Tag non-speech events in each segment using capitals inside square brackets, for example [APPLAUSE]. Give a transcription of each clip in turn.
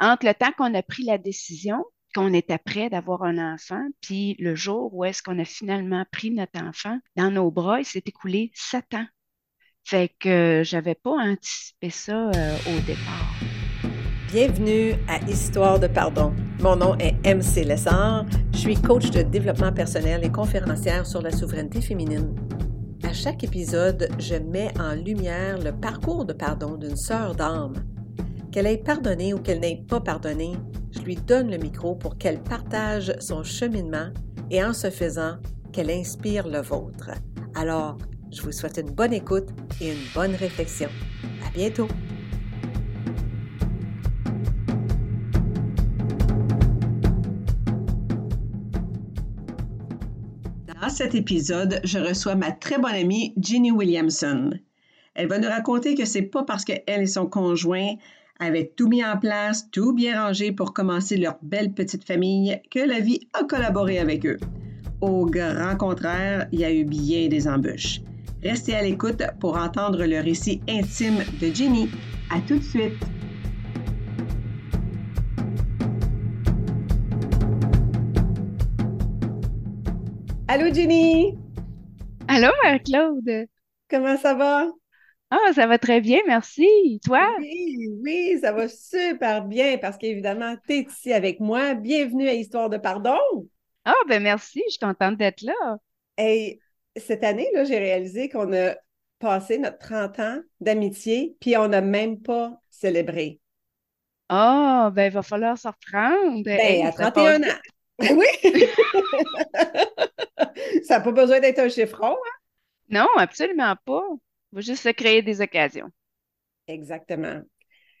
entre le temps qu'on a pris la décision, qu'on était prêt d'avoir un enfant, puis le jour où est-ce qu'on a finalement pris notre enfant dans nos bras, il s'est écoulé sept ans. Fait que j'avais pas anticipé ça euh, au départ. Bienvenue à Histoire de pardon. Mon nom est MC Lessard. Je suis coach de développement personnel et conférencière sur la souveraineté féminine. À chaque épisode, je mets en lumière le parcours de pardon d'une sœur d'âme qu'elle ait pardonné ou qu'elle n'ait pas pardonné, je lui donne le micro pour qu'elle partage son cheminement et en ce faisant, qu'elle inspire le vôtre. Alors, je vous souhaite une bonne écoute et une bonne réflexion. À bientôt! Dans cet épisode, je reçois ma très bonne amie Ginny Williamson. Elle va nous raconter que c'est pas parce qu'elle et son conjoint avaient tout mis en place, tout bien rangé pour commencer leur belle petite famille, que la vie a collaboré avec eux. Au grand contraire, il y a eu bien des embûches. Restez à l'écoute pour entendre le récit intime de Jenny. À tout de suite! Allô Jenny! Allô, Marie-Claude! Comment ça va? Ah, ça va très bien, merci. Toi? Oui, oui, ça va super bien parce qu'évidemment, tu es ici avec moi. Bienvenue à Histoire de pardon. Ah, ben merci, je suis contente d'être là. Et cette année, là, j'ai réalisé qu'on a passé notre 30 ans d'amitié, puis on n'a même pas célébré. Ah, ben il va falloir s'en reprendre. Ben, à 31 ans. [LAUGHS] Oui! [LAUGHS] ça n'a pas besoin d'être un chiffron, hein? Non, absolument pas. Il va juste se créer des occasions. Exactement.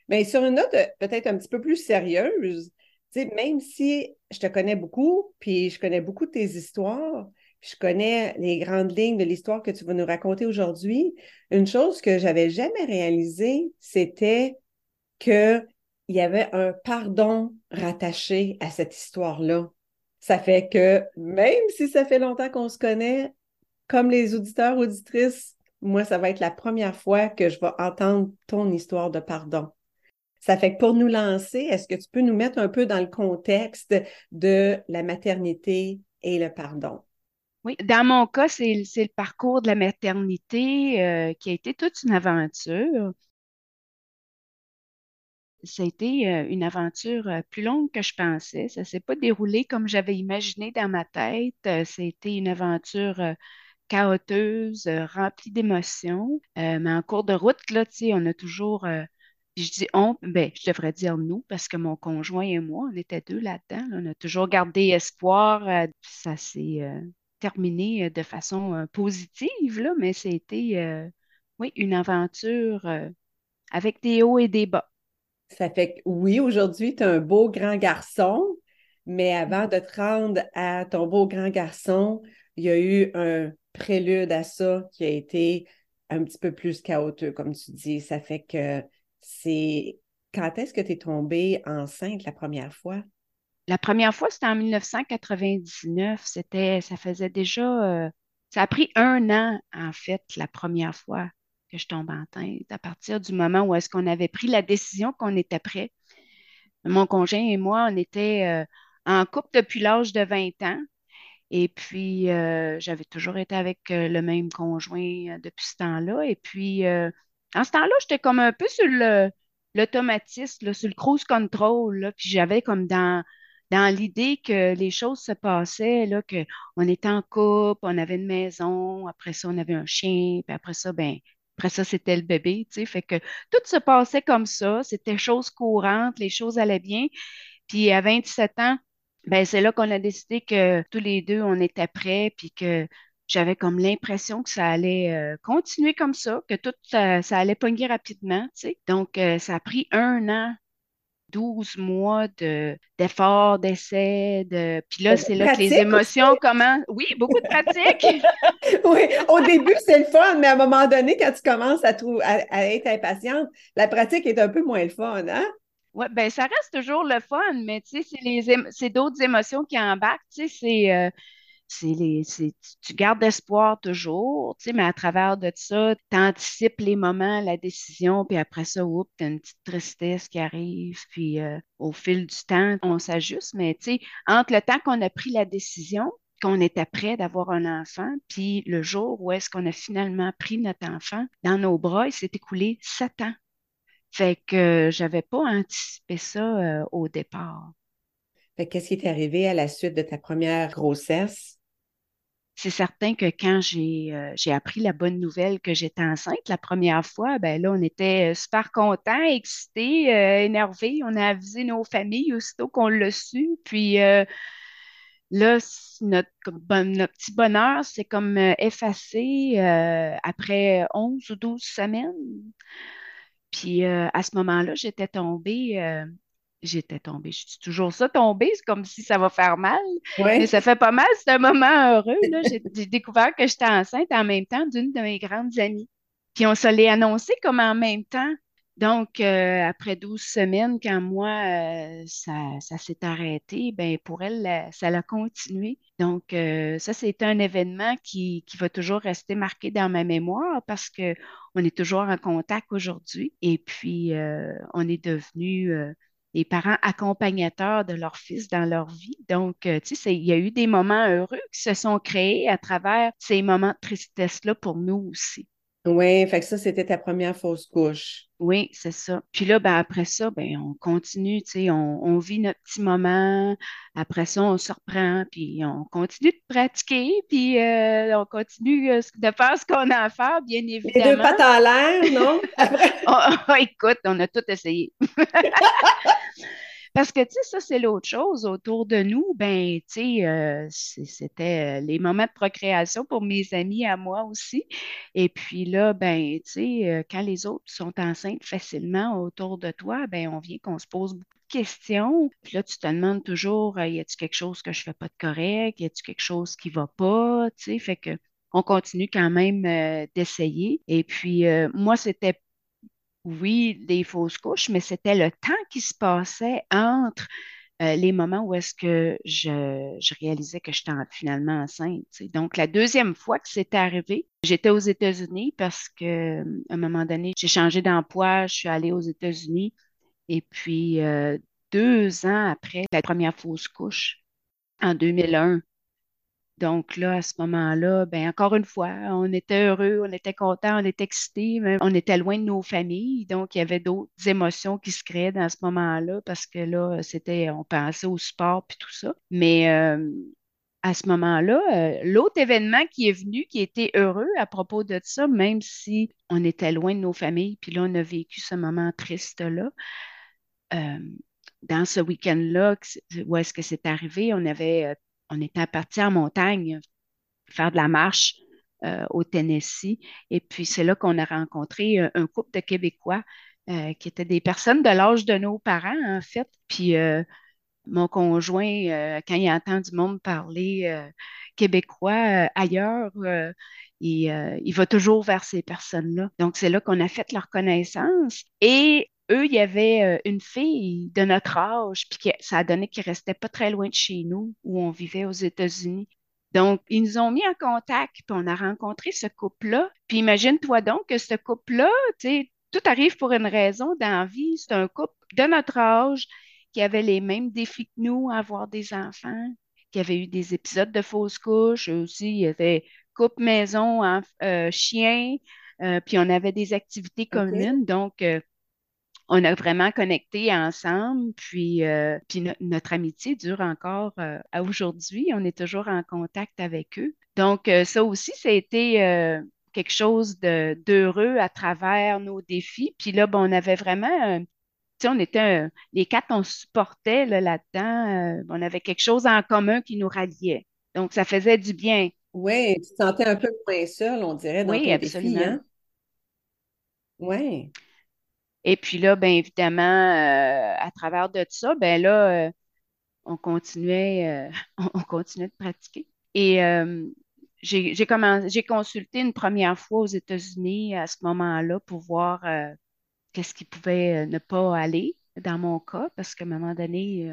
Mais sur une note euh, peut-être un petit peu plus sérieuse, même si je te connais beaucoup, puis je connais beaucoup tes histoires, je connais les grandes lignes de l'histoire que tu vas nous raconter aujourd'hui, une chose que j'avais jamais réalisée, c'était qu'il y avait un pardon rattaché à cette histoire-là. Ça fait que même si ça fait longtemps qu'on se connaît, comme les auditeurs, auditrices moi, ça va être la première fois que je vais entendre ton histoire de pardon. Ça fait que pour nous lancer, est-ce que tu peux nous mettre un peu dans le contexte de la maternité et le pardon? Oui, dans mon cas, c'est le parcours de la maternité euh, qui a été toute une aventure. Ça a été euh, une aventure euh, plus longue que je pensais. Ça ne s'est pas déroulé comme j'avais imaginé dans ma tête. C'était une aventure chaoteuse, euh, remplie d'émotions. Euh, mais en cours de route, là, on a toujours, euh, je dis on, ben, je devrais dire nous, parce que mon conjoint et moi, on était deux là-dedans. on a toujours gardé espoir. ça s'est terminé de façon positive, là, mais c'était, oui, une aventure avec des hauts et des bas. Ça fait que oui, aujourd'hui, tu es un beau grand garçon, mais avant de te rendre à ton beau grand garçon, il y a eu un prélude à ça qui a été un petit peu plus chaotique, comme tu dis. Ça fait que c'est. Quand est-ce que tu es tombée enceinte la première fois? La première fois, c'était en 1999. C'était, ça faisait déjà. Euh, ça a pris un an, en fait, la première fois que je tombe enceinte, à partir du moment où est-ce qu'on avait pris la décision qu'on était prêt. Mon conjoint et moi, on était euh, en couple depuis l'âge de 20 ans. Et puis, euh, j'avais toujours été avec euh, le même conjoint euh, depuis ce temps-là. Et puis, en ce temps-là, j'étais comme un peu sur l'automatisme, sur le cruise control. puis j'avais comme dans, dans l'idée que les choses se passaient, là, qu'on était en couple, on avait une maison, après ça, on avait un chien, puis après ça, ben, après ça, c'était le bébé, tu sais. Fait que tout se passait comme ça, c'était chose courante, les choses allaient bien. Puis à 27 ans, ben, c'est là qu'on a décidé que tous les deux, on était prêts, puis que j'avais comme l'impression que ça allait euh, continuer comme ça, que tout ça, allait pogner rapidement, tu sais. Donc, euh, ça a pris un an 12 mois d'efforts, d'essais, de... Puis là, c'est là que les émotions commencent. Oui, beaucoup de pratique. [LAUGHS] oui, au début, c'est le fun, mais à un moment donné, quand tu commences à, à, être impatiente, la pratique est un peu moins le fun, hein? Oui, ben ça reste toujours le fun, mais tu sais, c'est, d'autres émotions qui embarquent. Tu sais, c'est, euh, tu gardes espoir toujours, mais à travers de ça, tu anticipes les moments, la décision, puis après ça, oups, tu as une petite tristesse qui arrive, puis euh, au fil du temps, on s'ajuste. Mais entre le temps qu'on a pris la décision, qu'on était prêt d'avoir un enfant, puis le jour où est-ce qu'on a finalement pris notre enfant dans nos bras, il s'est écoulé sept ans. Fait que j'avais pas anticipé ça euh, au départ. Fait qu'est-ce qui est arrivé à la suite de ta première grossesse? C'est certain que quand j'ai euh, appris la bonne nouvelle que j'étais enceinte la première fois, ben là, on était super contents, excités, euh, énervés. On a avisé nos familles aussitôt qu'on l'a su. Puis Là, notre, notre petit bonheur, c'est comme euh, effacé euh, après 11 ou 12 semaines. Puis euh, à ce moment-là, j'étais tombée, j'étais tombée, je dis toujours ça, tombée, c'est comme si ça va faire mal, mais ça fait pas mal, c'est un moment heureux. [LAUGHS] J'ai découvert que j'étais enceinte en même temps d'une de mes grandes amies. Puis on se l'est annoncé comme en même temps. Donc, euh, après 12 semaines, quand moi, euh, ça, s'est arrêté, ben pour elle, ça l'a continué. Donc, euh, ça, c'est un événement qui, va toujours rester marqué dans ma mémoire parce qu'on est toujours en contact aujourd'hui. Et puis, on est devenus les parents accompagnateurs de leur fils dans leur vie. Donc, tu sais, il y a eu des moments heureux qui se sont créés à travers ces moments de tristesse-là pour nous aussi. Oui, fait que ça, c'était ta première fausse couche. Oui, c'est ça. Puis là, ben, après ça, ben, on continue, tu sais, on, vit notre petit moment. Après ça, on se reprend, puis on continue de pratiquer, puis euh, on continue euh, de faire ce qu'on a à faire, bien évidemment. Les deux pattes en l'air, non? [LAUGHS] Oh, [LAUGHS] écoute, on a tout essayé. [LAUGHS] Parce que, tu sais, ça, c'est l'autre chose autour de nous. Ben, tu sais, euh, c'était euh, les moments de procréation pour mes amis à moi aussi. Et puis là, ben, tu sais, euh, quand les autres sont enceintes facilement autour de toi, ben, on vient qu'on se pose beaucoup de questions. Puis là, tu te demandes toujours, y a-t-il quelque chose que je fais pas de correct? Y a-t-il quelque chose qui va pas? Tu sais, fait que on continue quand même d'essayer. Et puis, moi, c'était oui, des fausses couches, mais c'était le temps qui se passait entre euh, les moments où est-ce que je, réalisais que j'étais finalement enceinte. Donc, la deuxième fois que c'était arrivé, j'étais aux États-Unis parce que un moment donné, j'ai changé d'emploi, je suis allée aux États-Unis. Et puis, euh, deux ans après la première fausse couche, en 2001, donc là, à ce moment-là, ben encore une fois, on était heureux, on était contents, on était excités, mais on était loin de nos familles. Donc, il y avait d'autres émotions qui se créaient dans ce moment-là parce que là, c'était, on pensait au sport puis tout ça. Mais euh, à ce moment-là, euh, l'autre événement qui est venu, qui était heureux à propos de ça, même si on était loin de nos familles, puis là, on a vécu ce moment triste-là. Euh, dans ce week-end-là, où est-ce que c'est arrivé, on avait on était parti en montagne faire de la marche euh, au Tennessee. Et puis, c'est là qu'on a rencontré euh, un, couple de Québécois euh, qui étaient des personnes de l'âge de nos parents, en fait. Puis, mon conjoint, quand il entend du monde parler québécois ailleurs, il, il, va toujours vers ces personnes-là. Donc, c'est là qu'on a fait leur connaissance. Et eux, il y avait euh, une fille de notre âge, puis ça a donné qu'ils restaient pas très loin de chez nous, où on vivait aux États-Unis. Donc, ils nous ont mis en contact, puis on a rencontré ce couple-là. Puis imagine-toi donc que ce couple-là, tu sais, tout arrive pour une raison dans la vie. C'est un couple de notre âge qui avait les mêmes défis que nous à avoir des enfants, qui avait eu des épisodes de fausse couche. aussi, il y avait couple maison, euh, chien, euh, puis on avait des activités communes. Donc, on a vraiment connecté ensemble, puis, euh, puis notre amitié dure encore euh, à aujourd'hui. On est toujours en contact avec eux. Donc, euh, ça aussi, ça a été quelque chose d'heureux à travers nos défis. Puis là, on avait vraiment, tu sais, on était, les quatre, on supportait là-dedans. on avait quelque chose en commun qui nous ralliait. Donc, ça faisait du bien. Oui, tu te sentais un peu moins seul, on dirait, dans oui, absolument. Hein? Oui. Et puis là, bien évidemment, euh, à travers de ça, ben là, euh, on continuait, euh, [LAUGHS] on, continuait de pratiquer. Et j'ai consulté une première fois aux États-Unis à ce moment-là pour voir qu'est-ce qui pouvait ne pas aller dans mon cas, parce qu'à un moment donné,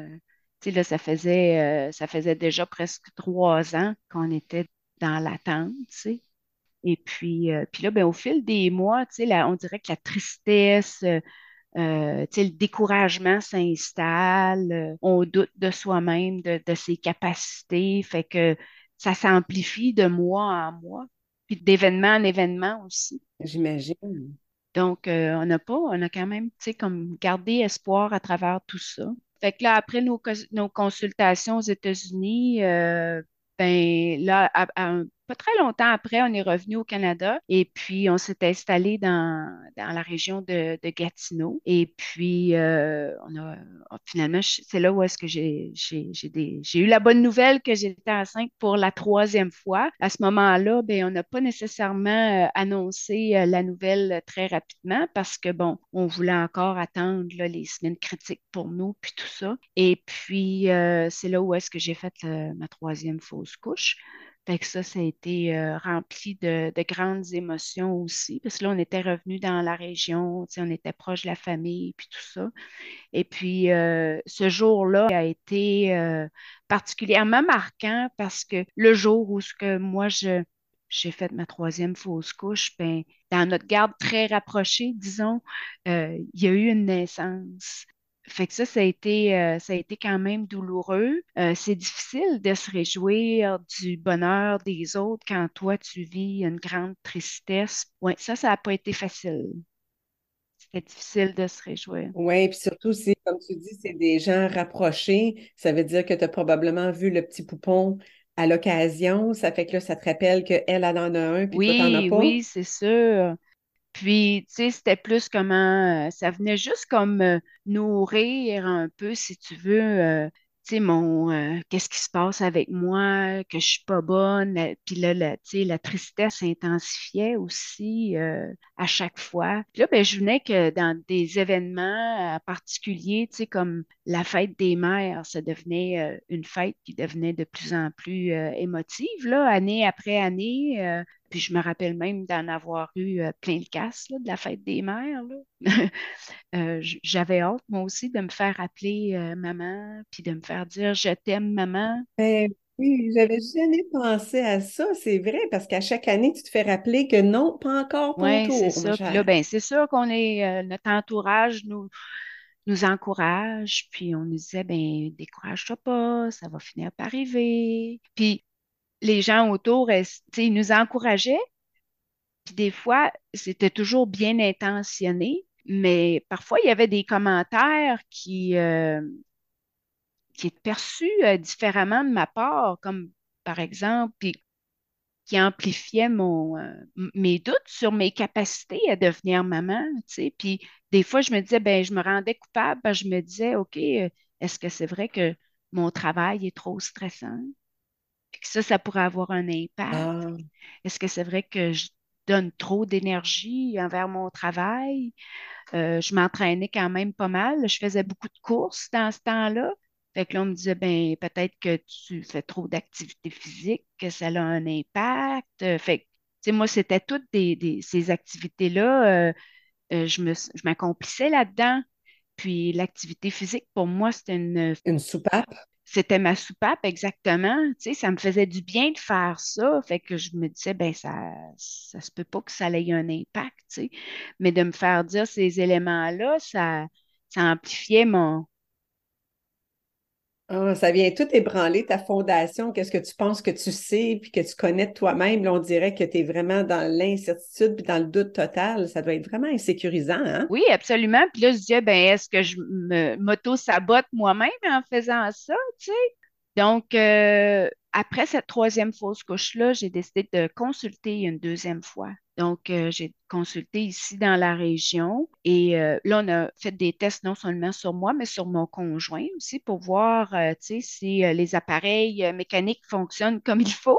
Tu sais, là, ça faisait, ça faisait déjà presque trois ans qu'on était dans l'attente, tu sais. Et puis, euh, puis là, ben, au fil des mois, tu sais, là, on dirait que la tristesse, euh, euh, tu sais, le découragement s'installe, on doute de soi-même, de, de ses capacités, fait que ça s'amplifie de mois en mois, puis d'événement en événement aussi. J'imagine. Donc, euh, on n'a pas, on a quand même, tu sais, comme gardé espoir à travers tout ça. Fait que là, après nos, nos consultations aux États-Unis, euh, ben là, à- à un- pas très longtemps après, on est revenu au Canada et puis on s'est installé dans, dans la région de, Gatineau. Et puis, euh, on a, finalement, c'est là où est-ce que j'ai, eu la bonne nouvelle que j'étais enceinte pour la troisième fois. À ce moment-là, ben, on n'a pas nécessairement euh, annoncé euh, la nouvelle très rapidement parce que, bon, on voulait encore attendre les semaines critiques pour nous, puis tout ça. Et puis, c'est là où est-ce que j'ai fait ma troisième fausse couche. Fait que ça, a été euh, rempli de, de grandes émotions aussi, parce que là, on était revenu dans la région, on était proche de la famille, puis tout ça. Et puis, euh, ce jour-là a été euh, particulièrement marquant parce que le jour où ce que moi, je, j'ai fait ma troisième fausse couche, ben, dans notre garde très rapprochée, disons, il y a eu une naissance. Fait que ça, ça a été, euh, ça a été quand même douloureux. Euh, c'est difficile de se réjouir du bonheur des autres quand toi, tu vis une grande tristesse. Ouais, ça, ça n'a pas été facile. C'était difficile de se réjouir. Oui, puis surtout, si, comme tu dis, c'est des gens rapprochés, ça veut dire que tu as probablement vu le petit poupon à l'occasion. Ça fait que là, ça te rappelle qu'elle, elle en a un, puis toi, t'en as Oui, pas. oui, c'est sûr. Puis, tu sais, c'était plus comment, euh, ça venait juste comme euh, nourrir un peu, si tu veux, euh, tu sais, mon, qu'est-ce qui se passe avec moi, que je suis pas bonne. Puis là, la, tu sais, la tristesse s'intensifiait aussi à chaque fois. Puis là, ben, je venais que dans des événements particuliers, tu sais, comme la fête des mères, ça devenait une fête qui devenait de plus en plus émotive, là, année après année. Puis je me rappelle même d'en avoir eu euh, plein le casse là, de la fête des mères. [LAUGHS] Euh, j'avais hâte, moi aussi, de me faire appeler euh, maman, puis de me faire dire je t'aime, maman. Ben oui, j'avais jamais pensé à ça, c'est vrai, parce qu'à chaque année, tu te fais rappeler que non, pas encore ton Oui, c'est tour, ça. Puis là, chère. ben, c'est sûr qu'on est, euh, notre entourage nous, nous encourage, puis on nous disait, ben, décourage-toi pas, ça va finir par arriver. Puis les gens autour, ils nous encourageaient, Puis des fois, c'était toujours bien intentionné, mais parfois, il y avait des commentaires qui, euh, qui étaient perçus euh, différemment de ma part, comme par exemple, qui amplifiaient euh, mes doutes sur mes capacités à devenir maman. Puis des fois, je me disais, ben, je me rendais coupable, je me disais, OK, est-ce que c'est vrai que mon travail est trop stressant? Que ça, ça pourrait avoir un impact. Ah, Est-ce que c'est vrai que je donne trop d'énergie envers mon travail? Euh, je m'entraînais quand même pas mal. Je faisais beaucoup de courses dans ce temps-là. Fait que là, on me disait, ben, peut-être que tu fais trop d'activité physique, que ça a un impact. Euh, Fait que, tu sais, moi, c'était toutes des, des- ces activités-là. euh, euh, je me, je m'accomplissais là-dedans. Puis l'activité physique, pour moi, c'était une, une soupape? C'était ma soupape, exactement. Tu ça me faisait du bien de faire ça. Fait que je me disais, ben, ça, ça se peut pas que ça ait un impact, tu sais. Mais de me faire dire ces éléments-là, ça, ça amplifiait mon. Ah, ça vient tout ébranler ta fondation. Qu'est-ce que tu penses que tu sais puis que tu connais toi-même? Là, on dirait que tu es vraiment dans l'incertitude puis dans le doute total. Ça doit être vraiment insécurisant, hein? Oui, absolument. Puis là, je disais, ben, est-ce que je me m'auto-sabote moi-même en faisant ça, tu? Donc, euh, après cette troisième fausse couche-là, j'ai décidé de consulter une deuxième fois. Donc, euh, j'ai consulté ici dans la région et euh, là, on a fait des tests non seulement sur moi, mais sur mon conjoint aussi pour voir, euh, si les appareils mécaniques fonctionnent comme il faut.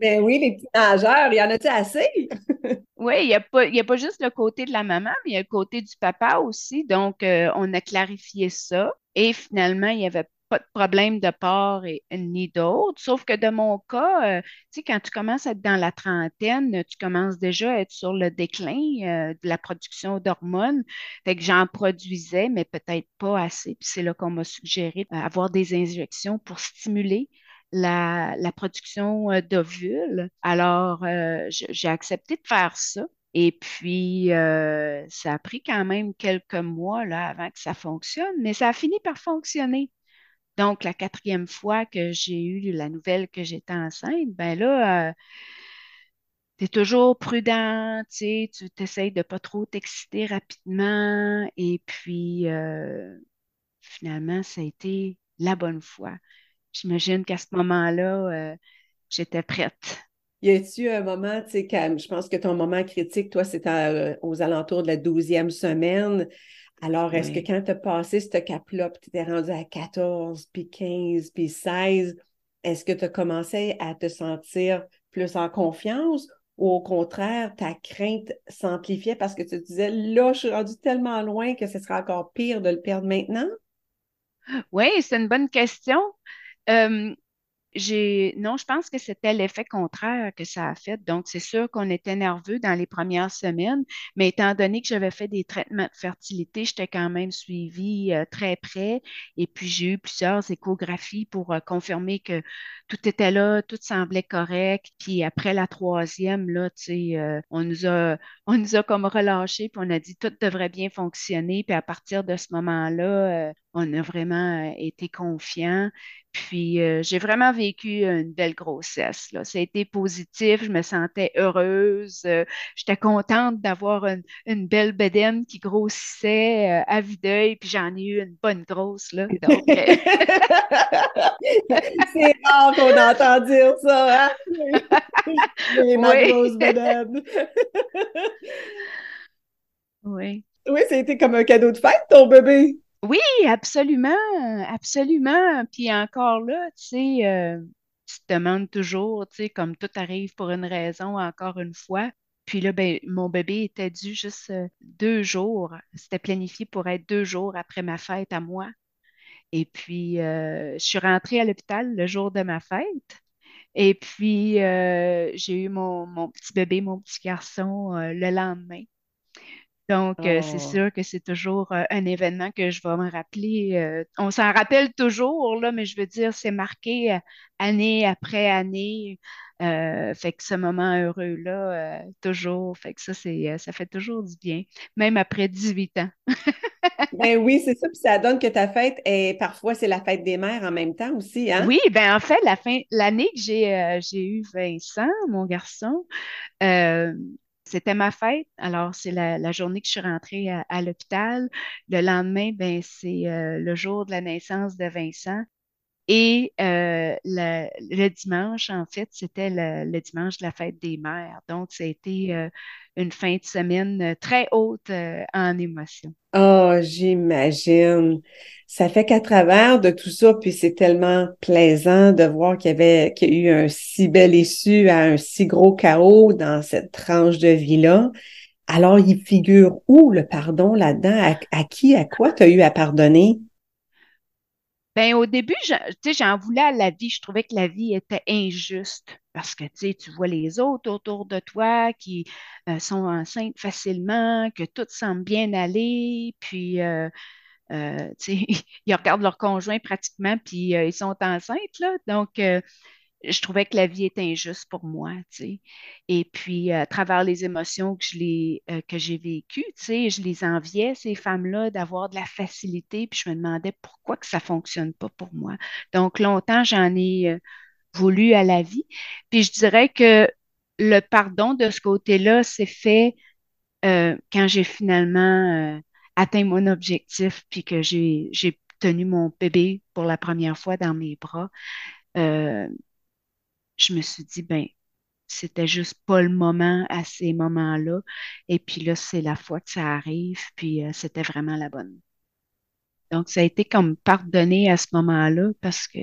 Ben oui, les petits nageurs, il y en a-tu assez? [LAUGHS] Oui, il n'y a pas, il y a pas juste le côté de la maman, mais il y a le côté du papa aussi. Donc, on a clarifié ça et finalement, il n'y avait pas de problème de part ni d'autre. Sauf que de mon cas, euh, tu sais, quand tu commences à être dans la trentaine, tu commences déjà à être sur le déclin euh, de la production d'hormones. Fait que j'en produisais, mais peut-être pas assez. Puis c'est là qu'on m'a suggéré d'avoir des injections pour stimuler la, production d'ovules. Alors, j'ai accepté de faire ça. Et puis, euh, ça a pris quand même quelques mois là, avant que ça fonctionne, mais ça a fini par fonctionner. Donc, la quatrième fois que j'ai eu la nouvelle que j'étais enceinte, ben là, euh, tu es toujours prudent, tu t'essayes de pas trop t'exciter rapidement. Et puis, euh, finalement, ça a été la bonne fois. J'imagine qu'à ce moment-là, j'étais prête. Y a-tu un moment, tu sais, je pense que ton moment critique, toi, c'était euh, aux alentours de la douzième semaine. Alors, est-ce que quand tu as passé ce cap-là, tu étais rendu à 14, puis 15, puis 16, est-ce que tu as commencé à te sentir plus en confiance ou au contraire, ta crainte s'amplifiait parce que tu te disais, là, je suis rendu tellement loin que ce sera encore pire de le perdre maintenant? Oui, c'est une bonne question. Euh, j'ai non, je pense que c'était l'effet contraire que ça a fait. Donc, c'est sûr qu'on était nerveux dans les premières semaines, mais étant donné que j'avais fait des traitements de fertilité, j'étais quand même suivie euh, très près. Et puis, j'ai eu plusieurs échographies pour euh, confirmer que tout était là, tout semblait correct. Puis après la troisième, là, tu sais, euh, on nous a, [LAUGHS] on nous a comme relâché, puis on a dit tout devrait bien fonctionner. Puis à partir de ce moment-là, on a vraiment été confiants. Puis euh, j'ai vraiment vécu une belle grossesse. Là. Ça a été positif, je me sentais heureuse. Euh, j'étais contente d'avoir une, belle bedaine qui grossissait euh, à vue d'œil, puis j'en ai eu une bonne grosse. Là, donc, [LAUGHS] C'est rare qu'on entend dire ça, hein? [LAUGHS] Ma grosse bedaine. oui. Oui, été comme un cadeau de fête, ton bébé. Oui, absolument, absolument. Puis encore là, tu sais, euh, tu te demandes toujours, tu sais, comme tout arrive pour une raison, encore une fois. Puis là, ben, mon bébé était dû juste euh, deux jours. C'était planifié pour être deux jours après ma fête à moi. Et puis, euh, je suis rentrée à l'hôpital le jour de ma fête. Et puis, j'ai eu mon, mon, petit bébé, mon petit garçon, le lendemain. Donc, euh, c'est oh. sûr que c'est toujours euh, un événement que je vais me rappeler. Euh, on s'en rappelle toujours, là, mais je veux dire, c'est marqué année après année. fait que ce moment heureux-là, toujours, fait que ça, c'est, ça fait toujours du bien, même après 18 ans. [LAUGHS] ben oui, c'est ça. Puis ça donne que ta fête est parfois c'est la fête des mères en même temps aussi, hein? Oui, ben en fait, la fin, l'année que j'ai, j'ai eu Vincent, mon garçon, c'était ma fête. Alors, c'est la, journée que je suis rentrée à, l'hôpital. Le lendemain, ben, c'est euh, le jour de la naissance de Vincent. Et euh, le, dimanche, en fait, c'était le, dimanche de la fête des mères. Donc, ça a été euh, une fin de semaine très haute en émotion. Oh, j'imagine. Ça fait qu'à travers de tout ça, puis c'est tellement plaisant de voir qu'il y avait qu'il y a eu un si bel issue à un si gros chaos dans cette tranche de vie-là. Alors, il figure où le pardon là-dedans? À, qui, à quoi tu as eu à pardonner? Ben, au début, j'en voulais à la vie. Je trouvais que la vie était injuste parce que tu vois les autres autour de toi qui euh, sont enceintes facilement, que tout semble bien aller, puis euh, euh, [LAUGHS] ils regardent leur conjoint pratiquement, puis ils sont enceintes. Là. Donc, je trouvais que la vie était injuste pour moi. Et puis, à travers les émotions que j'ai vécues, je les enviais, ces femmes-là, d'avoir de la facilité, puis je me demandais pourquoi que ça ne fonctionne pas pour moi. Donc, longtemps, j'en ai voulu à la vie. Puis je dirais que le pardon de ce côté-là s'est fait euh, quand j'ai finalement euh, atteint mon objectif, puis que j'ai, tenu mon bébé pour la première fois dans mes bras. Euh, je me suis dit, ben, c'était juste pas le moment à ces moments-là. Et puis là, c'est la fois que ça arrive, puis c'était vraiment la bonne. Donc, ça a été comme pardonner à ce moment-là parce que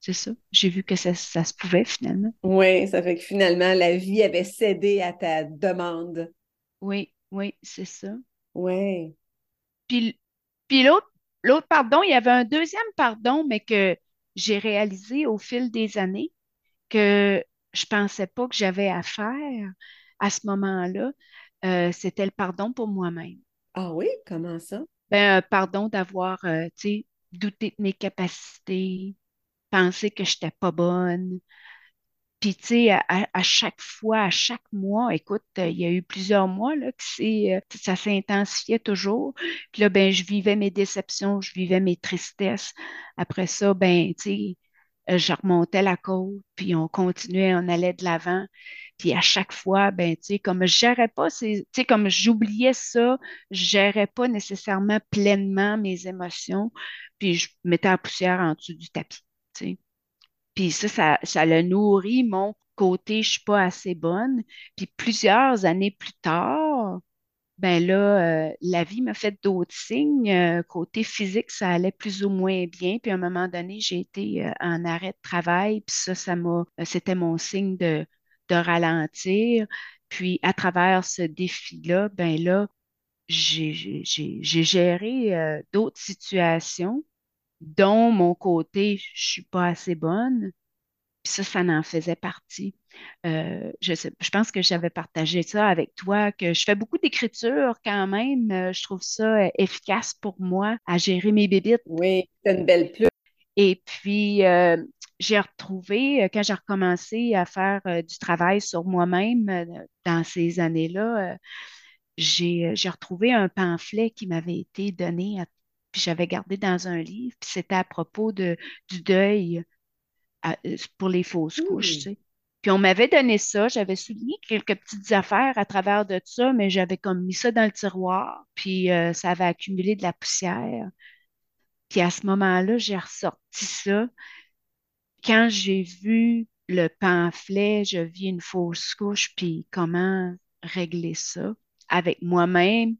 c'est ça. J'ai vu que ça, se pouvait finalement. Oui, ça fait que finalement, la vie avait cédé à ta demande. Oui, oui, c'est ça. Oui. Puis, puis l'autre l'autre pardon, il y avait un deuxième pardon, mais que j'ai réalisé au fil des années que je pensais pas que j'avais à faire à ce moment-là. Euh, c'était le pardon pour moi-même. Ah oui, comment ça? Ben, pardon d'avoir, euh, tu sais, douté de mes capacités, pensé que je n'étais pas bonne, puis, tu sais, à, chaque fois, à chaque mois, écoute, euh, il y a eu plusieurs mois là, que ça s'intensifiait toujours. Puis là, ben, je vivais mes déceptions, je vivais mes tristesses. Après ça, ben, tu sais, je remontais la côte, puis on continuait, on allait de l'avant. Puis à chaque fois, ben, tu sais, comme je gérais pas, tu sais, comme j'oubliais ça, je gérais pas nécessairement pleinement mes émotions, puis je mettais la poussière en dessous du tapis, tu sais. Puis ça, ça, ça le nourrit mon côté, je suis pas assez bonne. Puis plusieurs années plus tard, ben là, euh, la vie m'a fait d'autres signes. Euh, côté physique, ça allait plus ou moins bien. Puis à un moment donné, j'ai été euh, en arrêt de travail. Puis ça, ça m'a, c'était mon signe de, de ralentir. Puis à travers ce défi-là, ben là, j'ai, géré d'autres situations dont mon côté, je suis pas assez bonne. Puis ça, ça en faisait partie. Euh, je, je pense que j'avais partagé ça avec toi, que je fais beaucoup d'écriture quand même. Euh, je trouve ça euh, efficace pour moi à gérer mes bébites. Oui, c'est une belle plume. Et puis, j'ai retrouvé, quand j'ai recommencé à faire du travail sur moi-même dans ces années-là, j'ai retrouvé un pamphlet qui m'avait été donné à puis j'avais gardé dans un livre, puis c'était à propos de, du deuil euh, pour les fausses couches, tu sais. Puis on m'avait donné ça, j'avais souligné quelques petites affaires à travers de ça, mais j'avais comme mis ça dans le tiroir, puis euh, ça avait accumulé de la poussière. Puis à ce moment-là, j'ai ressorti ça. Quand j'ai vu le pamphlet, je vis une fausse couche, puis comment régler ça avec moi-même,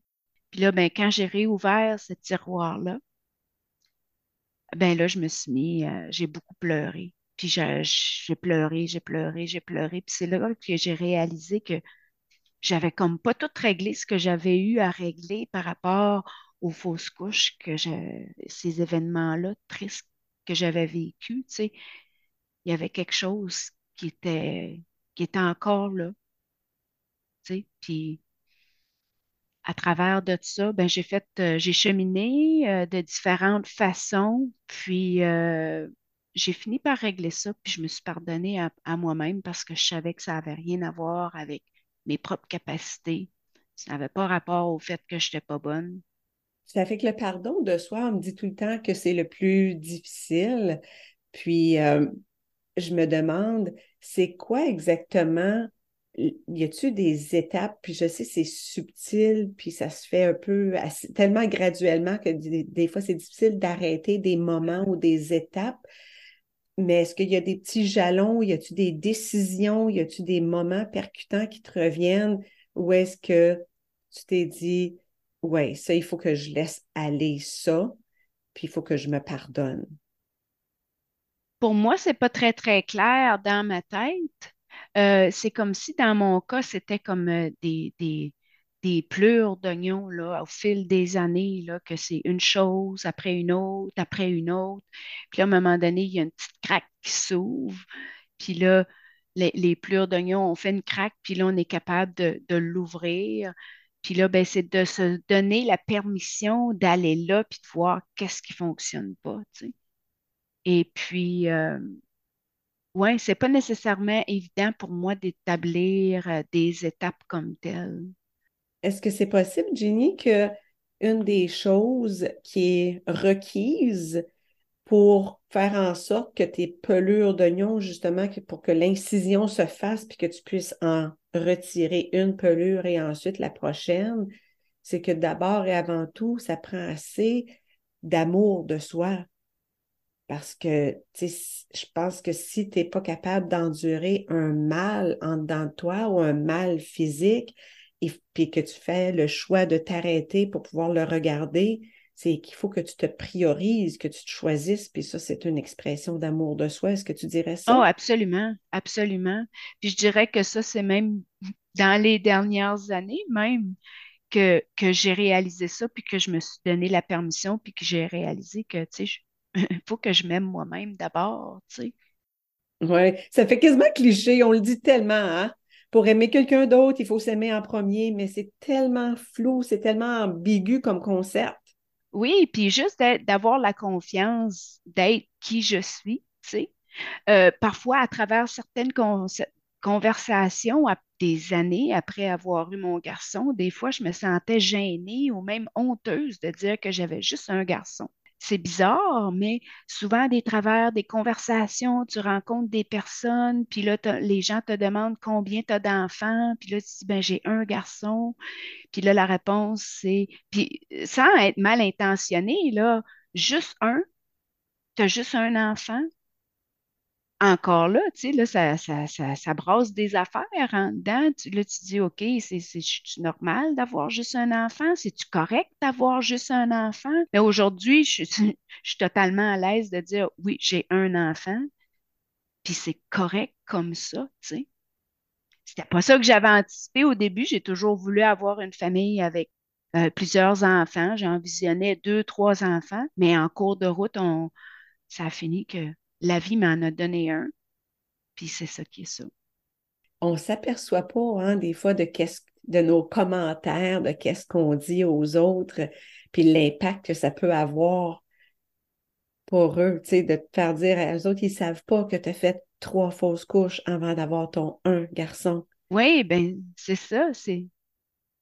puis là, ben, quand j'ai réouvert ce tiroir-là, ben là, je me suis mis, euh, j'ai beaucoup pleuré. Puis j'ai pleuré, j'ai pleuré, j'ai pleuré. Puis c'est là que j'ai réalisé que j'avais comme pas tout réglé ce que j'avais eu à régler par rapport aux fausses couches que ces événements-là tristes que j'avais vécus, tu sais. Il y avait quelque chose qui était, qui était encore là, tu sais. Puis à travers de ça, ben, j'ai fait, euh, j'ai cheminé euh, de différentes façons, puis euh, j'ai fini par régler ça, puis je me suis pardonnée à, moi-même parce que je savais que ça n'avait rien à voir avec mes propres capacités. Ça n'avait pas rapport au fait que je n'étais pas bonne. Ça fait que le pardon de soi, on me dit tout le temps que c'est le plus difficile. Puis, je me demande, c'est quoi exactement y a-tu des étapes, puis je sais c'est subtil, puis ça se fait un peu tellement graduellement que des, fois c'est difficile d'arrêter des moments ou des étapes. Mais est-ce qu'il y a des petits jalons, y a-tu des décisions, y a-tu des moments percutants qui te reviennent, ou est-ce que tu t'es dit, ouais, ça, il faut que je laisse aller ça, puis il faut que je me pardonne? Pour moi, c'est pas très, très clair dans ma tête. Euh, c'est comme si dans mon cas, c'était comme euh, des, des, des plures d'oignons au fil des années, là, que c'est une chose après une autre, après une autre. Puis là, à un moment donné, il y a une petite craque qui s'ouvre. Puis là, les, les plures d'oignons, on fait une craque, puis là, on est capable de, de l'ouvrir. Puis là, ben, c'est de se donner la permission d'aller là, puis de voir qu'est-ce qui ne fonctionne pas. Tu sais. Et puis, euh, oui, c'est pas nécessairement évident pour moi d'établir euh, des étapes comme telles. Est-ce que c'est possible, Jenny, que une des choses qui est requise pour faire en sorte que tes pelures d'oignon, justement, pour que l'incision se fasse puis que tu puisses en retirer une pelure et ensuite la prochaine, c'est que d'abord et avant tout, ça prend assez d'amour de soi. Parce que je pense que si tu n'es pas capable d'endurer un mal en dedans de toi ou un mal physique, et puis que tu fais le choix de t'arrêter pour pouvoir le regarder, c'est qu'il faut que tu te priorises, que tu te choisisses, puis ça, c'est une expression d'amour de soi. Est-ce que tu dirais ça? Oh, absolument, absolument. Puis je dirais que ça, c'est même dans les dernières années, même que, que j'ai réalisé ça, puis que je me suis donné la permission, puis que j'ai réalisé que, tu sais, il [LAUGHS] faut que je m'aime moi-même d'abord, tu sais. Oui, ça fait quasiment cliché, on le dit tellement, hein? Pour aimer quelqu'un d'autre, il faut s'aimer en premier, mais c'est tellement flou, c'est tellement ambigu comme concept. Oui, puis juste d'avoir la confiance d'être qui je suis, tu sais. Euh, parfois, à travers certaines conversations, des années après avoir eu mon garçon, des fois, je me sentais gênée ou même honteuse de dire que j'avais juste un garçon c'est bizarre, mais souvent, des travers des conversations, tu rencontres des personnes, puis là, les gens te demandent combien tu as d'enfants, puis là, tu dis, ben, j'ai un garçon, puis là, la réponse, c'est, puis sans être mal intentionné, là, juste un, tu as juste un enfant, encore là, tu sais, là, ça, ça, des affaires en là, tu dis, OK, c'est normal d'avoir juste un enfant? C'est-tu correct d'avoir juste un enfant? Mais aujourd'hui, [LAUGHS] je, suis totalement à l'aise de dire, oui, j'ai un enfant, puis c'est correct comme ça, tu sais. C'était pas ça que j'avais anticipé au début. J'ai toujours voulu avoir une famille avec euh, plusieurs enfants. J'en visionnais deux, trois enfants, mais en cours de route, ça a fini que la vie m'en a donné un, puis c'est ça qui est ça. On ne s'aperçoit pas, hein, des fois, de, de nos commentaires, de qu'est-ce qu'on dit aux autres, puis l'impact que ça peut avoir pour eux, tu sais, de te faire dire à eux autres, ils ne savent pas que tu as fait trois fausses couches avant d'avoir ton un garçon. Oui, ben c'est ça, c'est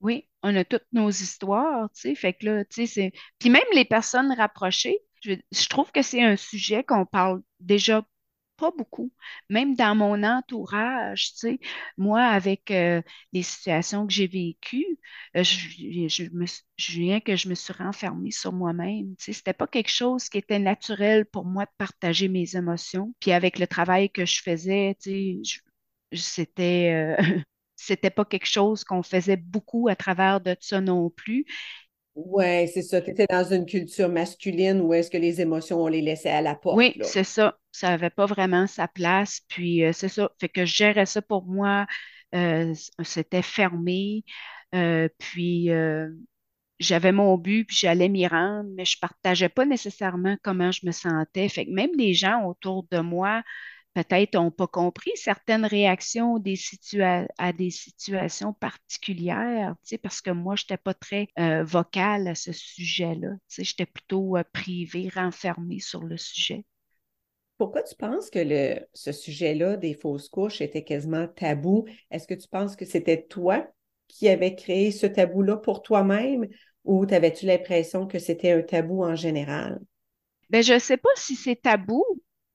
oui, on a toutes nos histoires, tu sais, fait que là, tu sais, c'est. Puis même les personnes rapprochées, je, trouve que c'est un sujet qu'on parle déjà pas beaucoup. Même dans mon entourage, tu sais, moi, avec euh, les situations que j'ai vécues, euh, je, me, viens que je me suis renfermée sur moi-même. Tu sais, c'était pas quelque chose qui était naturel pour moi de partager mes émotions. Puis avec le travail que je faisais, tu sais, c'était... Euh, [LAUGHS] c'était pas quelque chose qu'on faisait beaucoup à travers de ça non plus. Oui, c'est ça. Tu étais dans une culture masculine où est-ce que les émotions, on les laissait à la porte. Oui, c'est ça. Ça n'avait pas vraiment sa place. Puis euh, c'est ça. Fait que je gérais ça pour moi. Euh, c'était fermé. Euh, puis j'avais mon but, puis j'allais m'y rendre, mais je ne partageais pas nécessairement comment je me sentais. Fait que même les gens autour de moi peut-être n'ont pas compris certaines réactions des à des situations particulières, parce que moi, je n'étais pas très euh, vocale à ce sujet-là. J'étais plutôt euh, privée, renfermée sur le sujet. Pourquoi tu penses que le, ce sujet-là des fausses couches était quasiment tabou? Est-ce que tu penses que c'était toi qui avais créé ce tabou-là pour toi-même ou avais-tu l'impression que c'était un tabou en général? Ben, je ne sais pas si c'est tabou,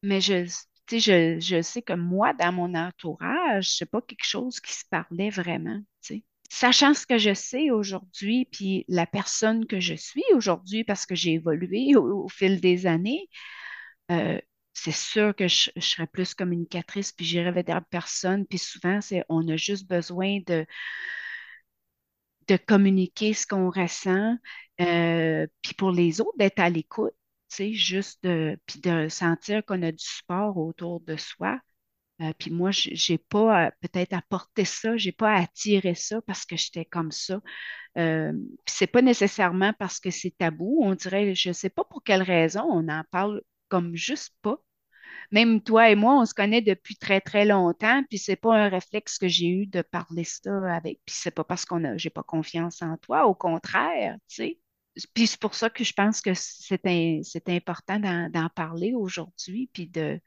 mais je, je, je, sais que moi, dans mon entourage, c'est pas quelque chose qui se parlait vraiment. Sachant ce que je sais aujourd'hui, puis la personne que je suis aujourd'hui, parce que j'ai évolué au, fil des années, euh, c'est sûr que je, serais plus communicatrice, puis j'irais vers des personnes, puis souvent, c'est on a juste besoin de, de communiquer ce qu'on ressent, euh, puis pour les autres, d'être à l'écoute juste de, puis de sentir qu'on a du support autour de soi. Euh, puis moi, j'ai pas peut-être apporté ça, j'ai pas attiré ça parce que j'étais comme ça. Euh, c'est pas nécessairement parce que c'est tabou. On dirait, je sais pas pour quelle raison, on en parle comme juste pas. Même toi et moi, on se connaît depuis très, très longtemps, puis c'est pas un réflexe que j'ai eu de parler ça avec. Puis c'est pas parce qu'on a, j'ai pas confiance en toi, au contraire, tu sais puis c'est pour ça que je pense que c'est important d'en parler aujourd'hui, puis de,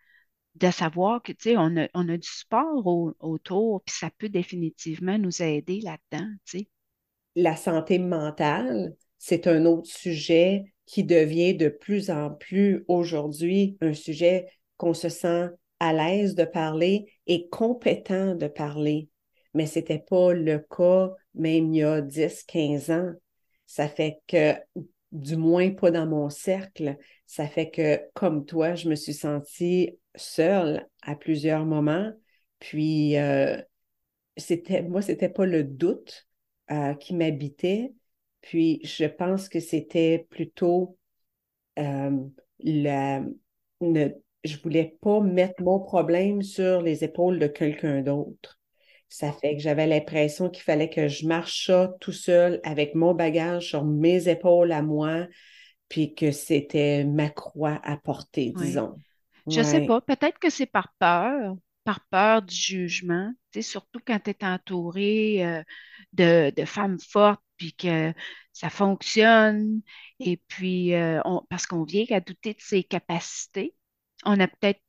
de savoir que, tu sais, on a, on a du sport autour, puis ça peut définitivement nous aider là-dedans, tu sais. La santé mentale, c'est un autre sujet qui devient de plus en plus aujourd'hui un sujet qu'on se sent à l'aise de parler et compétent de parler. Mais ce n'était pas le cas même il y a 10, 15 ans. Ça fait que, du moins pas dans mon cercle, ça fait que, comme toi, je me suis sentie seule à plusieurs moments. Puis, euh, c'était, moi, c'était pas le doute euh, qui m'habitait. Puis, je pense que c'était plutôt euh, la, ne, je voulais pas mettre mon problème sur les épaules de quelqu'un d'autre. Ça fait que j'avais l'impression qu'il fallait que je marche ça tout seul avec mon bagage sur mes épaules à moi, puis que c'était ma croix à porter, disons. Je sais Ouais, pas, peut-être que c'est par peur, par peur du jugement, sais, surtout quand tu es entouré euh, de, de femmes fortes, puis que ça fonctionne, et puis euh, on- parce qu'on vient qu'à douter de ses capacités, on a peut-être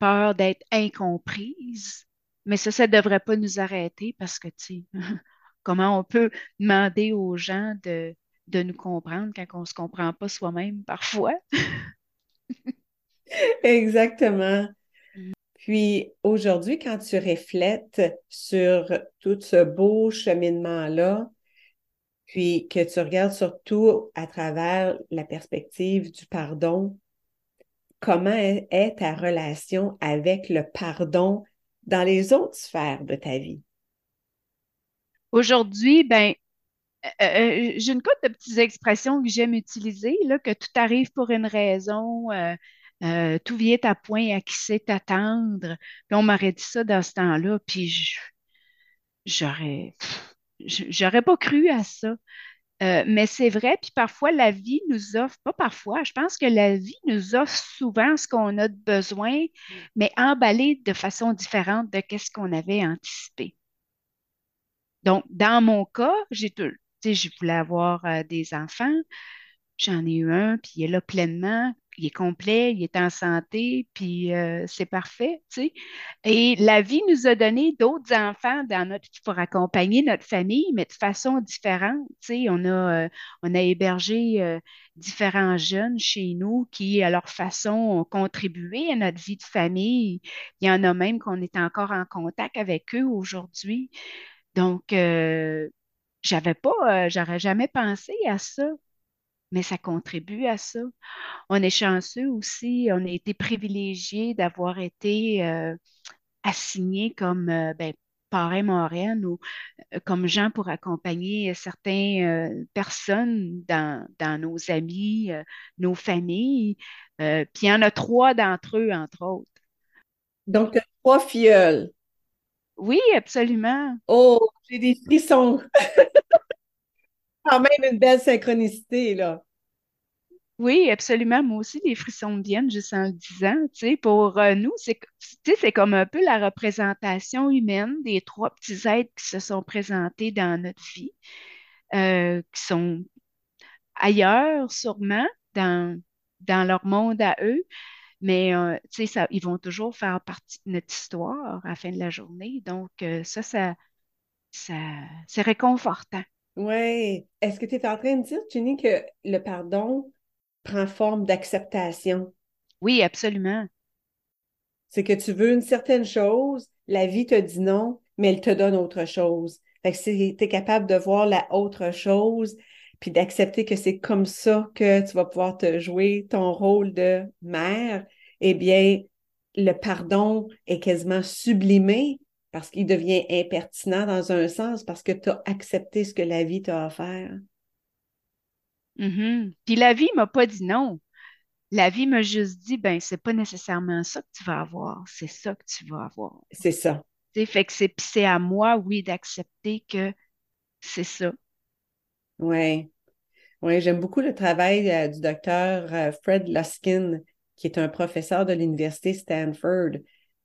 peur d'être incomprise, mais ça, ça ne devrait pas nous arrêter parce que, tu sais, [LAUGHS] comment on peut demander aux gens de, de nous comprendre quand on ne se comprend pas soi-même parfois? [LAUGHS] exactement. Puis aujourd'hui, quand tu reflètes sur tout ce beau cheminement-là, puis que tu regardes surtout à travers la perspective du pardon, comment est ta relation avec le pardon dans les autres sphères de ta vie? Aujourd'hui, ben, euh, euh, j'ai une couple de petites expressions que j'aime utiliser, là, que tout arrive pour une raison, euh, tout vient à point à qui sait t'attendre. Puis on m'aurait dit ça dans ce temps-là, puis j'aurais, j'aurais pas cru à ça. Euh, mais c'est vrai, puis parfois la vie nous offre, pas parfois, je pense que la vie nous offre souvent ce qu'on a de besoin, mais emballé de façon différente de ce qu'on avait anticipé. Donc, dans mon cas, j'ai tout, tu sais, je voulais avoir euh, des enfants. J'en ai eu un, puis il est là pleinement, il est complet, il est en santé, puis euh, c'est parfait, tu sais. Et la vie nous a donné d'autres enfants dans notre, pour accompagner notre famille, mais de façon différente, tu sais. On a, euh, on a hébergé euh, différents jeunes chez nous qui, à leur façon, ont contribué à notre vie de famille. Il y en a même qu'on est encore en contact avec eux aujourd'hui. Donc, j'avais pas, j'aurais jamais pensé à ça, mais ça contribue à ça. On est chanceux aussi, on a été privilégiés d'avoir été euh, assignés comme euh, ben, parrain ou euh, comme gens pour accompagner certaines euh, personnes dans, dans nos amis, euh, nos familles. Puis il y en a trois d'entre eux, entre autres. Donc, trois filleuls. Oui, absolument. Oh, j'ai des frissons. [LAUGHS] Quand même une belle synchronicité, là. Oui, absolument. Moi aussi, les frissons me viennent juste en le disant. Tu pour euh, nous, c'est, comme un peu la représentation humaine des trois petits êtres qui se sont présentés dans notre vie, euh, qui sont ailleurs sûrement dans, dans leur monde à eux, mais euh, ça, ils vont toujours faire partie de notre histoire à la fin de la journée. Donc, ça, ça, c'est réconfortant. Oui. Est-ce que tu es en train de dire, Jenny, que le pardon prend forme d'acceptation? Oui, absolument. C'est que tu veux une certaine chose, la vie te dit non, mais elle te donne autre chose. Fait que si tu es capable de voir la autre chose, puis d'accepter que c'est comme ça que tu vas pouvoir te jouer ton rôle de mère, eh bien, le pardon est quasiment sublimé parce qu'il devient impertinent dans un sens parce que tu as accepté ce que la vie t'a offert. Mhm. Puis la vie m'a pas dit non. La vie m'a juste dit, ben, c'est pas nécessairement ça que tu vas avoir, c'est ça que tu vas avoir. C'est ça. Tu sais, fait que c'est à moi, oui, d'accepter que c'est ça. Oui. Oui, j'aime beaucoup le travail euh, du docteur euh, Fred Luskin, qui est un professeur de l'université Stanford.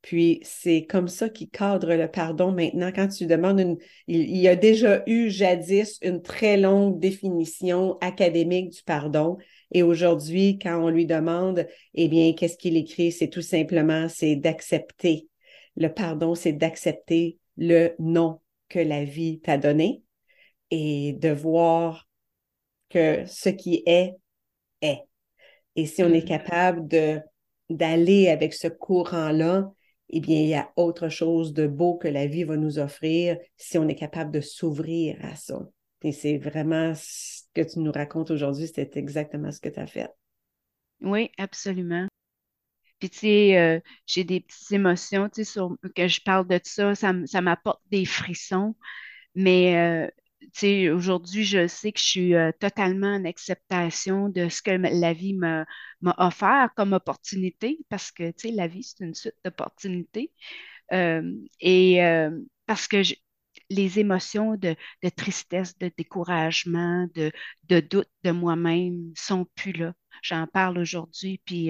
Puis c'est comme ça qu'il cadre le pardon maintenant. Quand tu demandes une, il, il y a déjà eu jadis une très longue définition académique du pardon. Et aujourd'hui, quand on lui demande, eh bien, qu'est-ce qu'il écrit? C'est tout simplement, c'est d'accepter. Le pardon, c'est d'accepter le non que la vie t'a donné et de voir que ce qui est, est. Et si on est Mhm. capable de, d'aller avec ce courant-là, eh bien, il y a autre chose de beau que la vie va nous offrir si on est capable de s'ouvrir à ça. Et c'est vraiment ce que tu nous racontes aujourd'hui, c'est exactement ce que tu as fait. Oui, absolument. Puis, tu sais, euh, j'ai des petites émotions, tu sais, que je parle de ça, ça, ça m'apporte des frissons. Mais, euh, aujourd'hui, je sais que je suis euh, totalement en acceptation de ce que la vie m'a offert comme opportunité, parce que, la vie, c'est une suite d'opportunités. et parce que les émotions de, tristesse, de découragement, de, de doute de moi-même sont plus là. J'en parle aujourd'hui, puis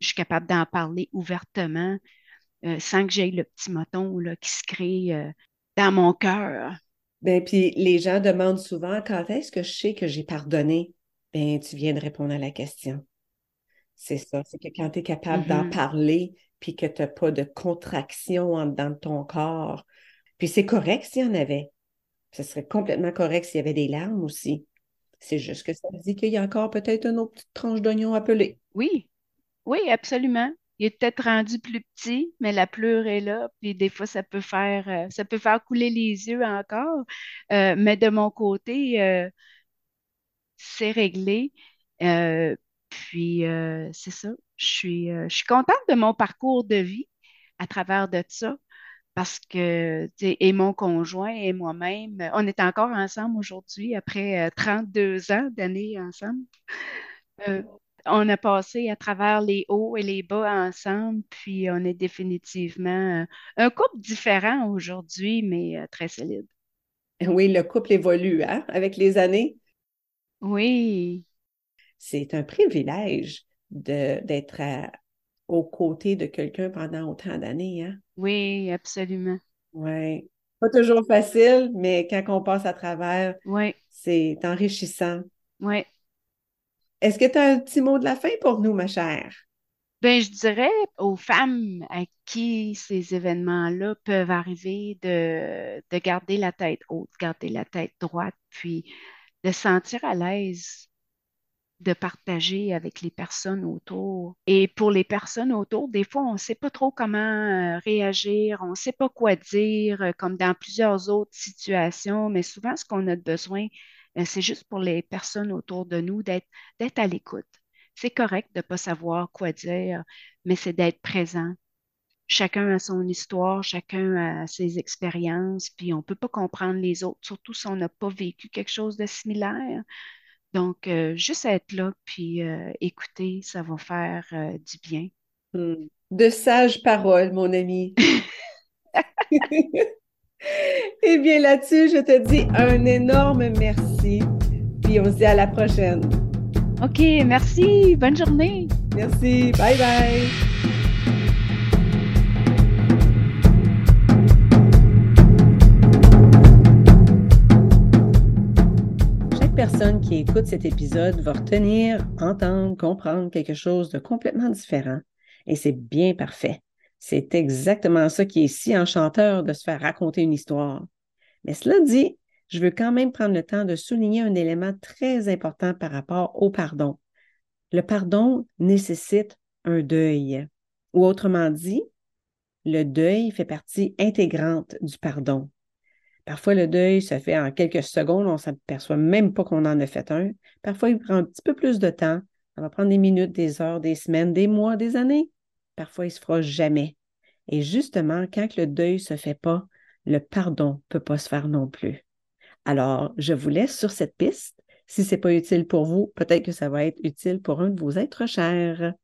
je suis capable d'en parler ouvertement sans que j'aie le petit moton là, qui se crée dans mon cœur. Ben, puis les gens demandent souvent quand est-ce que je sais que j'ai pardonné? Ben, tu viens de répondre à la question. C'est ça, c'est que quand tu es capable d'en mm-hmm. parler, puis que tu n'as pas de contraction dans ton corps, puis c'est correct s'il y en avait. Ce serait complètement correct s'il y avait des larmes aussi. C'est juste que ça dit qu'il y a encore peut-être une autre petite tranche d'oignon appelée. Oui, oui, absolument il est peut-être rendu plus petit, mais la pleure est là, puis des fois, ça peut faire, euh, ça peut faire couler les yeux encore. Euh, mais de mon côté, euh, c'est réglé. puis c'est ça. Je suis, je suis contente de mon parcours de vie à travers de ça. Parce que, et mon conjoint et moi-même, on est encore ensemble aujourd'hui après 32 ans d'années ensemble on a passé à travers les hauts et les bas ensemble, puis on est définitivement euh, un couple différent aujourd'hui, mais euh, très solide. Oui, le couple évolue hein, avec les années. Oui. C'est un privilège d'être aux côtés de quelqu'un pendant autant d'années. Hein? Oui, absolument. Oui. Pas toujours facile, mais quand on passe à travers, oui. c'est enrichissant. Oui. Est-ce que tu as un petit mot de la fin pour nous, ma chère? Ben, je dirais aux femmes à qui ces événements-là peuvent arriver de, de garder la tête haute, garder la tête droite, puis de se sentir à l'aise de partager avec les personnes autour. Et pour les personnes autour, des fois, on ne sait pas trop comment euh, réagir, on ne sait pas quoi dire, euh, comme dans plusieurs autres situations, mais souvent, ce qu'on a besoin, c'est juste pour les personnes autour de nous d'être à l'écoute. C'est correct de ne pas savoir quoi dire, mais c'est d'être présent. Chacun a son histoire, chacun a ses expériences, puis on ne peut pas comprendre les autres, surtout si on n'a pas vécu quelque chose de similaire. Donc, euh, juste être là, puis euh, écouter, ça va faire du bien. Hmm. De sages paroles, mon ami. [LAUGHS] [LAUGHS] Eh bien, là-dessus, je te dis un énorme merci. Puis on se dit à la prochaine. OK, merci. Bonne journée. Merci. Bye bye. Chaque personne qui écoute cet épisode va retenir, entendre, comprendre quelque chose de complètement différent. Et c'est bien parfait. C'est exactement ça qui est si enchanteur de se faire raconter une histoire. Mais cela dit, je veux quand même prendre le temps de souligner un élément très important par rapport au pardon. Le pardon nécessite un deuil. Ou autrement dit, le deuil fait partie intégrante du pardon. Parfois, le deuil se fait en quelques secondes, on ne s'aperçoit même pas qu'on en a fait un. Parfois, il prend un petit peu plus de temps. Ça va prendre des minutes, des heures, des semaines, des mois, des années parfois il se fera jamais. Et justement, quand le deuil ne se fait pas, le pardon ne peut pas se faire non plus. Alors, je vous laisse sur cette piste. Si ce n'est pas utile pour vous, peut-être que ça va être utile pour un de vos êtres chers.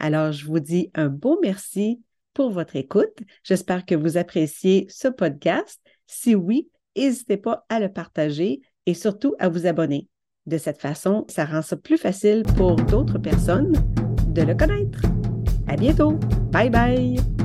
Alors, je vous dis un beau merci pour votre écoute. J'espère que vous appréciez ce podcast. Si oui, n'hésitez pas à le partager et surtout à vous abonner. De cette façon, ça rend ça plus facile pour d'autres personnes de le connaître. À bientôt. Bye bye.